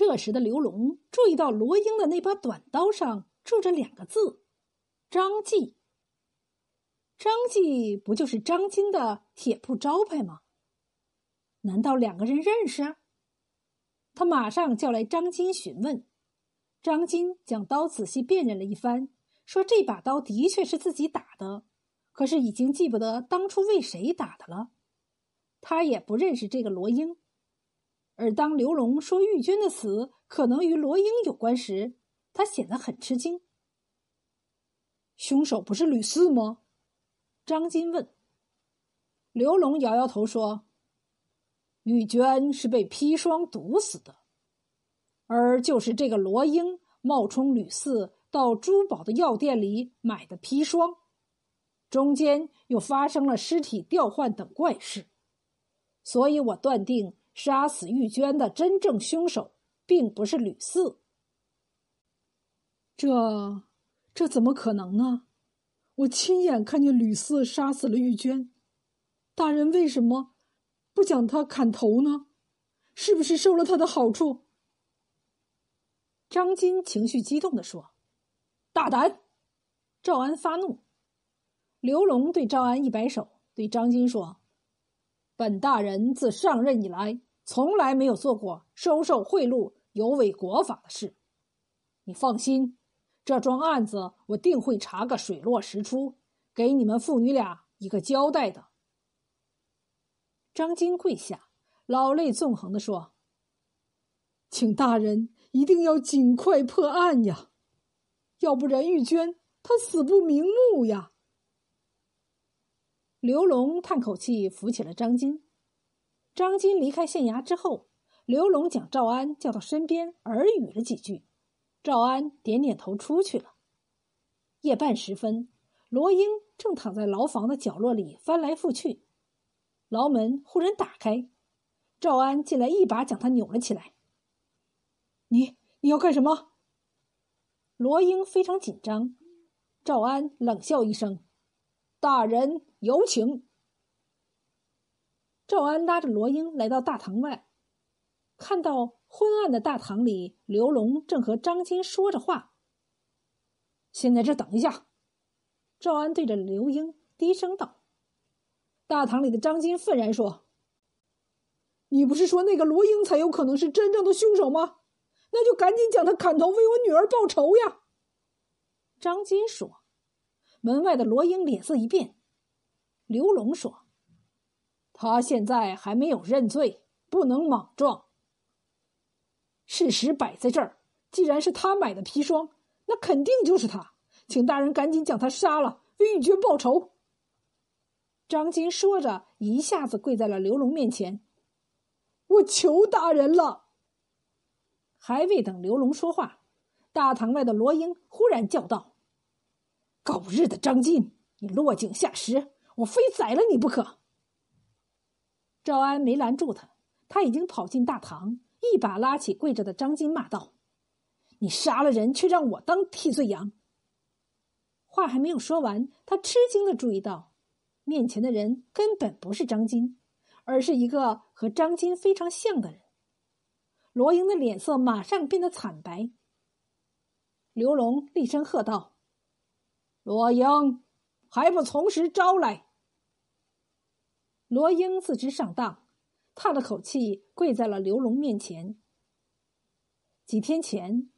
这时的刘龙注意到罗英的那把短刀上铸着两个字：“张继。”张继不就是张金的铁铺招牌吗？难道两个人认识？他马上叫来张金询问。张金将刀仔细辨认了一番，说：“这把刀的确是自己打的，可是已经记不得当初为谁打的了。他也不认识这个罗英。”而当刘龙说玉娟的死可能与罗英有关时，他显得很吃惊。凶手不是吕四吗？张金问。刘龙摇摇头说：“玉娟是被砒霜毒死的。”而就是这个罗英冒充吕四到珠宝的药店里买的砒霜，中间又发生了尸体调换等怪事，所以我断定杀死玉娟的真正凶手并不是吕四。这这怎么可能呢？我亲眼看见吕四杀死了玉娟，大人为什么不将他砍头呢？是不是受了他的好处？张金情绪激动地说：“大胆！”赵安发怒。刘龙对赵安一摆手，对张金说：“本大人自上任以来，从来没有做过收受贿赂、有违国法的事。你放心，这桩案子我定会查个水落石出，给你们父女俩一个交代的。”张金跪下，老泪纵横地说：“请大人。”一定要尽快破案呀，要不然玉娟她死不瞑目呀。刘龙叹口气，扶起了张金。张金离开县衙之后，刘龙将赵安叫到身边，耳语了几句。赵安点点头，出去了。夜半时分，罗英正躺在牢房的角落里翻来覆去，牢门忽然打开，赵安进来，一把将他扭了起来。你你要干什么？罗英非常紧张。赵安冷笑一声：“大人有请。”赵安拉着罗英来到大堂外，看到昏暗的大堂里，刘龙正和张金说着话。先在这等一下。赵安对着刘英低声道。大堂里的张金愤然说：“你不是说那个罗英才有可能是真正的凶手吗？”那就赶紧将他砍头，为我女儿报仇呀！张金说。门外的罗英脸色一变。刘龙说：“他现在还没有认罪，不能莽撞。事实摆在这儿，既然是他买的砒霜，那肯定就是他。请大人赶紧将他杀了，为玉娟报仇。”张金说着，一下子跪在了刘龙面前：“我求大人了。”还未等刘龙说话，大堂外的罗英忽然叫道：“狗日的张金，你落井下石，我非宰了你不可！”赵安没拦住他，他已经跑进大堂，一把拉起跪着的张金，骂道：“你杀了人，却让我当替罪羊！”话还没有说完，他吃惊的注意到，面前的人根本不是张金，而是一个和张金非常像的人。罗英的脸色马上变得惨白。刘龙厉声喝道：“罗英，还不从实招来！”罗英自知上当，叹了口气，跪在了刘龙面前。几天前，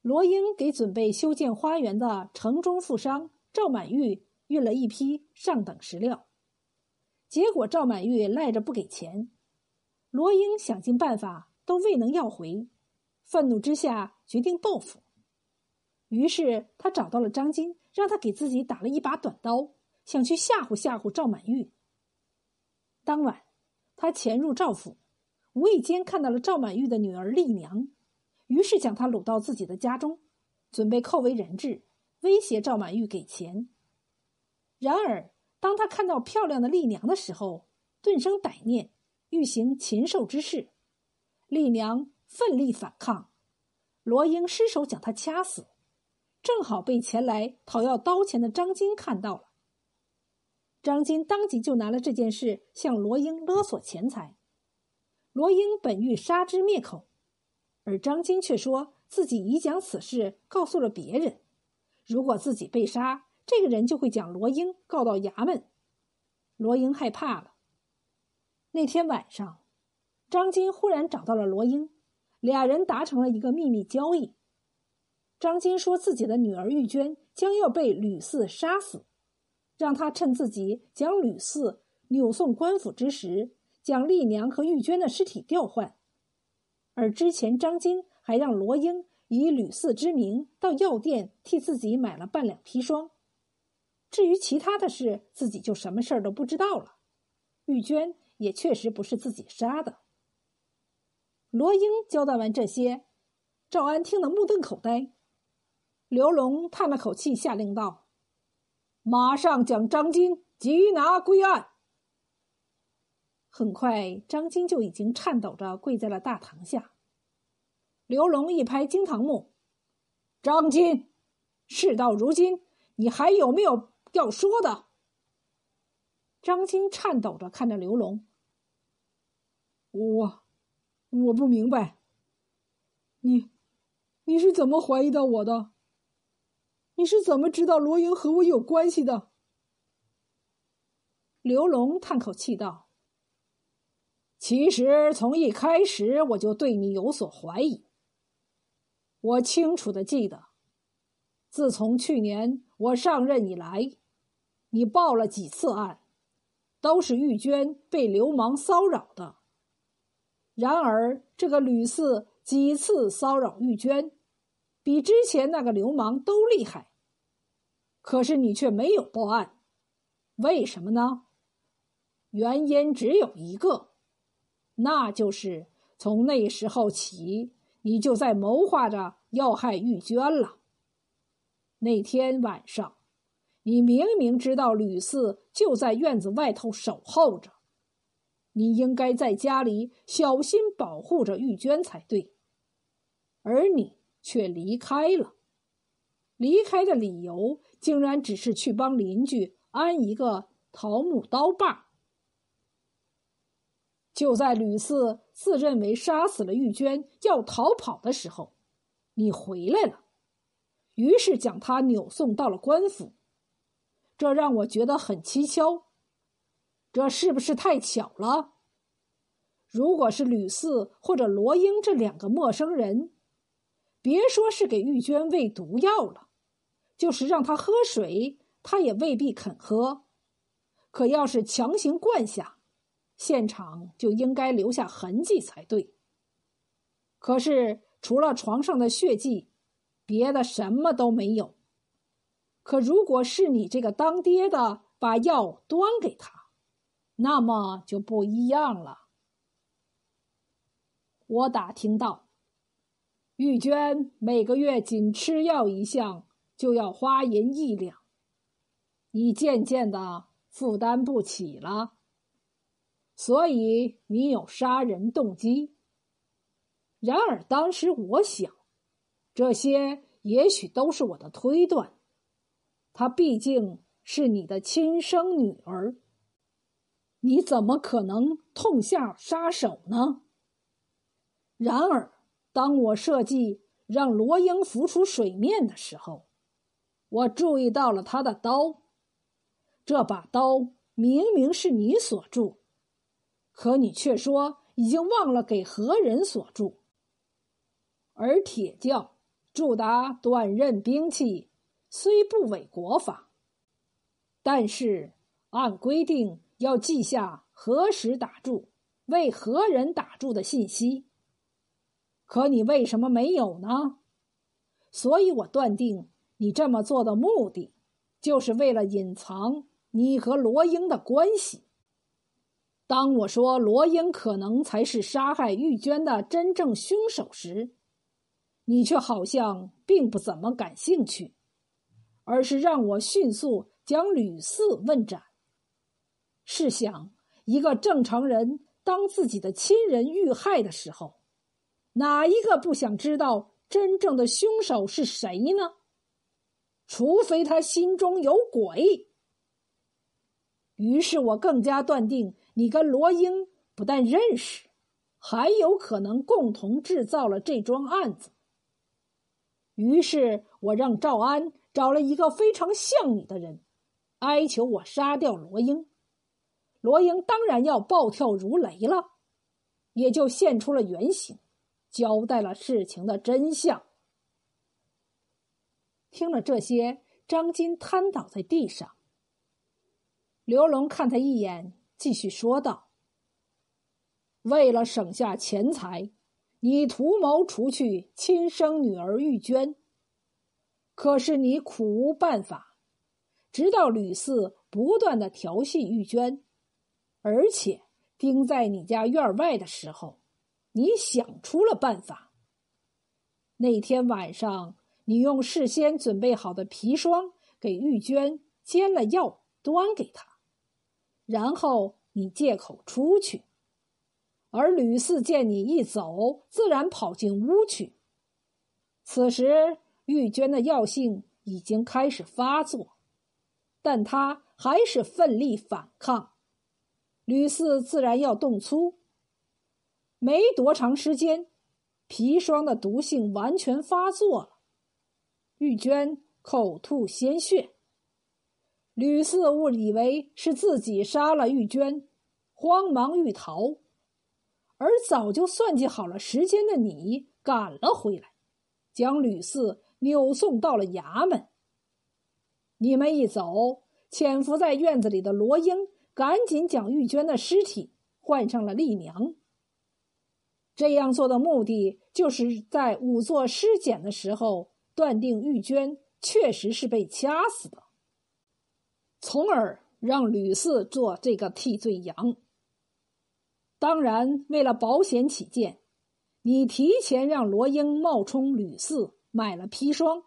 罗英给准备修建花园的城中富商赵满玉运了一批上等石料，结果赵满玉赖着不给钱，罗英想尽办法。都未能要回，愤怒之下决定报复。于是他找到了张金，让他给自己打了一把短刀，想去吓唬吓唬赵满玉。当晚，他潜入赵府，无意间看到了赵满玉的女儿丽娘，于是将她掳到自己的家中，准备扣为人质，威胁赵满玉给钱。然而，当他看到漂亮的丽娘的时候，顿生歹念，欲行禽兽之事。丽娘奋力反抗，罗英失手将她掐死，正好被前来讨要刀钱的张金看到了。张金当即就拿了这件事向罗英勒索钱财。罗英本欲杀之灭口，而张金却说自己已将此事告诉了别人。如果自己被杀，这个人就会将罗英告到衙门。罗英害怕了。那天晚上，张金忽然找到了罗英，俩人达成了一个秘密交易。张金说自己的女儿玉娟将要被吕四杀死，让他趁自己将吕四扭送官府之时，将丽娘和玉娟的尸体调换。而之前，张金还让罗英以吕四之名到药店替自己买了半两砒霜。至于其他的事，自己就什么事儿都不知道了。玉娟也确实不是自己杀的。罗英交代完这些，赵安听得目瞪口呆。刘龙叹了口气，下令道：“马上将张金缉拿归案。”很快，张金就已经颤抖着跪在了大堂下。刘龙一拍惊堂木：“张金，事到如今，你还有没有？”要说的，张金颤抖着看着刘龙。我，我不明白，你，你是怎么怀疑到我的？你是怎么知道罗英和我有关系的？刘龙叹口气道：“其实从一开始我就对你有所怀疑。我清楚的记得，自从去年我上任以来。”你报了几次案，都是玉娟被流氓骚扰的。然而，这个吕四几次骚扰玉娟，比之前那个流氓都厉害。可是你却没有报案，为什么呢？原因只有一个，那就是从那时候起，你就在谋划着要害玉娟了。那天晚上。你明明知道吕四就在院子外头守候着，你应该在家里小心保护着玉娟才对，而你却离开了。离开的理由竟然只是去帮邻居安一个桃木刀把。就在吕四自认为杀死了玉娟要逃跑的时候，你回来了，于是将他扭送到了官府。这让我觉得很蹊跷，这是不是太巧了？如果是吕四或者罗英这两个陌生人，别说是给玉娟喂毒药了，就是让他喝水，他也未必肯喝。可要是强行灌下，现场就应该留下痕迹才对。可是除了床上的血迹，别的什么都没有。可如果是你这个当爹的把药端给他，那么就不一样了。我打听到，玉娟每个月仅吃药一项就要花银一两，你渐渐的负担不起了，所以你有杀人动机。然而当时我想，这些也许都是我的推断。她毕竟是你的亲生女儿，你怎么可能痛下杀手呢？然而，当我设计让罗英浮出水面的时候，我注意到了他的刀。这把刀明明是你所铸，可你却说已经忘了给何人所铸。而铁匠铸达短刃兵器。虽不违国法，但是按规定要记下何时打铸、为何人打铸的信息。可你为什么没有呢？所以我断定你这么做的目的，就是为了隐藏你和罗英的关系。当我说罗英可能才是杀害玉娟的真正凶手时，你却好像并不怎么感兴趣。而是让我迅速将吕四问斩。试想，一个正常人当自己的亲人遇害的时候，哪一个不想知道真正的凶手是谁呢？除非他心中有鬼。于是我更加断定，你跟罗英不但认识，还有可能共同制造了这桩案子。于是我让赵安找了一个非常像你的人，哀求我杀掉罗英。罗英当然要暴跳如雷了，也就现出了原形，交代了事情的真相。听了这些，张金瘫倒在地上。刘龙看他一眼，继续说道：“为了省下钱财，你图谋除去亲生女儿玉娟。可是你苦无办法，直到吕四不断的调戏玉娟。”而且盯在你家院外的时候，你想出了办法。那天晚上，你用事先准备好的砒霜给玉娟煎了药，端给她，然后你借口出去。而吕四见你一走，自然跑进屋去。此时，玉娟的药性已经开始发作，但她还是奋力反抗。吕四自然要动粗。没多长时间，砒霜的毒性完全发作了，玉娟口吐鲜血。吕四误以为是自己杀了玉娟，慌忙欲逃，而早就算计好了时间的你赶了回来，将吕四扭送到了衙门。你们一走，潜伏在院子里的罗英。赶紧将玉娟的尸体换上了丽娘。这样做的目的，就是在仵作尸检的时候，断定玉娟确实是被掐死的，从而让吕四做这个替罪羊。当然，为了保险起见，你提前让罗英冒充吕四买了砒霜。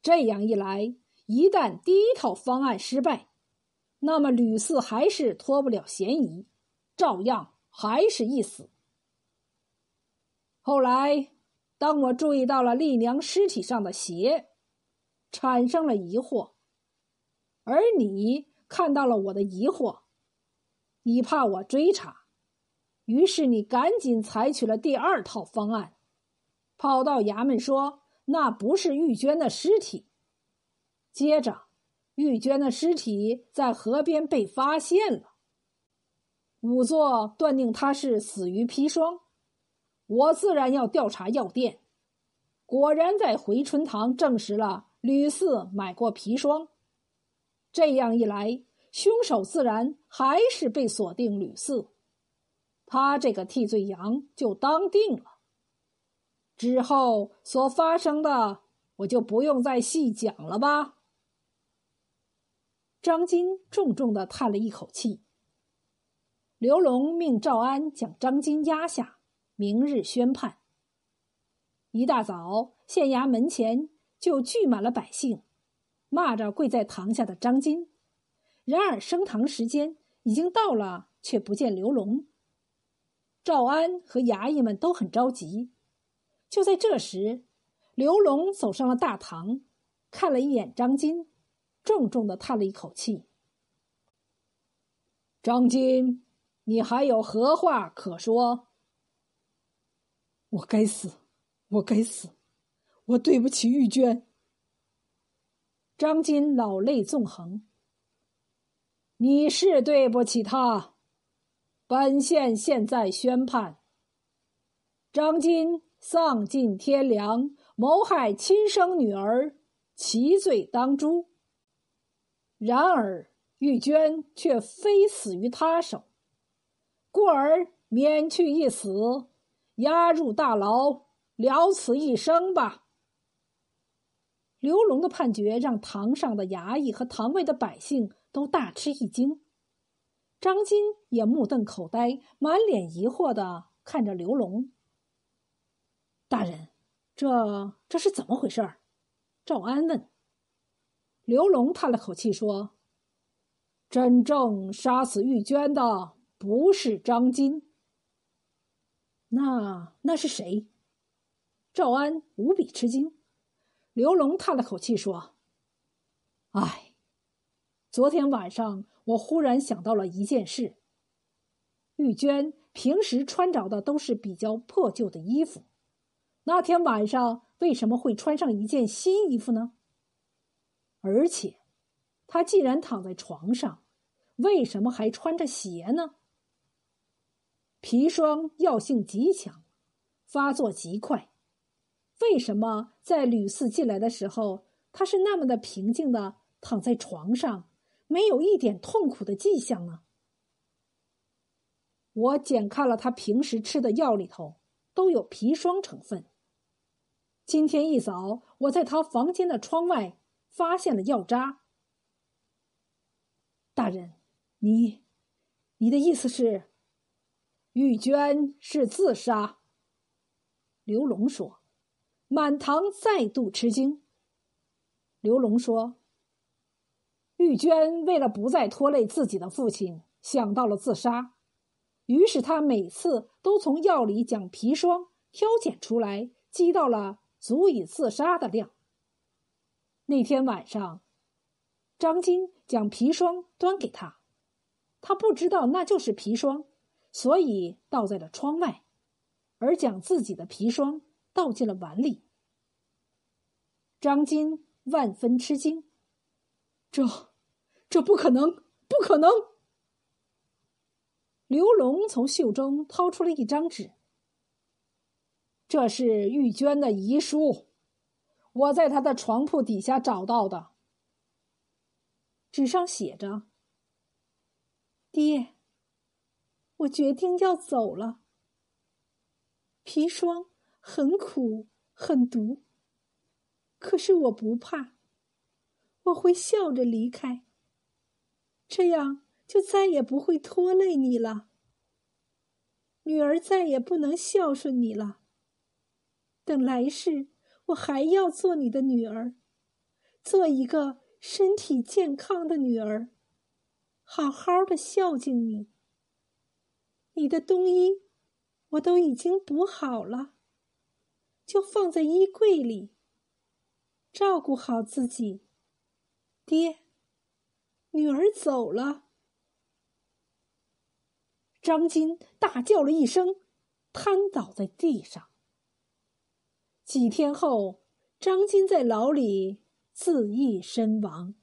这样一来，一旦第一套方案失败，那么吕四还是脱不了嫌疑，照样还是一死。后来，当我注意到了丽娘尸体上的血，产生了疑惑，而你看到了我的疑惑，你怕我追查，于是你赶紧采取了第二套方案，跑到衙门说那不是玉娟的尸体，接着。玉娟的尸体在河边被发现了，仵作断定她是死于砒霜，我自然要调查药店。果然在回春堂证实了吕四买过砒霜，这样一来，凶手自然还是被锁定吕四，他这个替罪羊就当定了。之后所发生的，我就不用再细讲了吧。张金重重的叹了一口气。刘龙命赵安将张金压下，明日宣判。一大早，县衙门前就聚满了百姓，骂着跪在堂下的张金。然而升堂时间已经到了，却不见刘龙。赵安和衙役们都很着急。就在这时，刘龙走上了大堂，看了一眼张金。重重的叹了一口气。张金，你还有何话可说？我该死，我该死，我对不起玉娟。张金老泪纵横。你是对不起他。本县现在宣判：张金丧尽天良，谋害亲生女儿，其罪当诛。然而，玉娟却非死于他手，故而免去一死，押入大牢，了此一生吧。刘龙的判决让堂上的衙役和堂外的百姓都大吃一惊，张金也目瞪口呆，满脸疑惑的看着刘龙。大人，这这是怎么回事？赵安问。刘龙叹了口气说：“真正杀死玉娟的不是张金，那那是谁？”赵安无比吃惊。刘龙叹了口气说：“唉，昨天晚上我忽然想到了一件事。玉娟平时穿着的都是比较破旧的衣服，那天晚上为什么会穿上一件新衣服呢？而且，他既然躺在床上，为什么还穿着鞋呢？砒霜药性极强，发作极快，为什么在吕四进来的时候，他是那么的平静的躺在床上，没有一点痛苦的迹象呢？我检看了他平时吃的药里头都有砒霜成分。今天一早，我在他房间的窗外发现了药渣。大人，你，你的意思是，玉娟是自杀？刘龙说。满堂再度吃惊。刘龙说：“玉娟为了不再拖累自己的父亲，想到了自杀。”于是他每次都从药里将砒霜挑拣出来，积到了足以自杀的量。那天晚上，张金将砒霜端给他，他不知道那就是砒霜，所以倒在了窗外，而将自己的砒霜倒进了碗里。张金万分吃惊：“这，这不可能，不可能！”刘龙从袖中掏出了一张纸，这是玉娟的遗书，我在她的床铺底下找到的。纸上写着：“爹，我决定要走了。砒霜很苦很毒，可是我不怕，我会笑着离开。这样。”就再也不会拖累你了。女儿再也不能孝顺你了。等来世，我还要做你的女儿，做一个身体健康的女儿，好好的孝敬你。你的冬衣我都已经补好了，就放在衣柜里。照顾好自己，爹。女儿走了。张金大叫了一声，瘫倒在地上。几天后，张金在牢里自缢身亡。